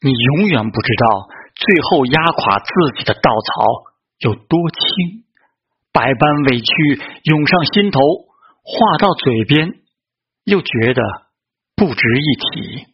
你永远不知道最后压垮自己的稻草有多轻百般委屈涌上心头话到嘴边又觉得不值一提。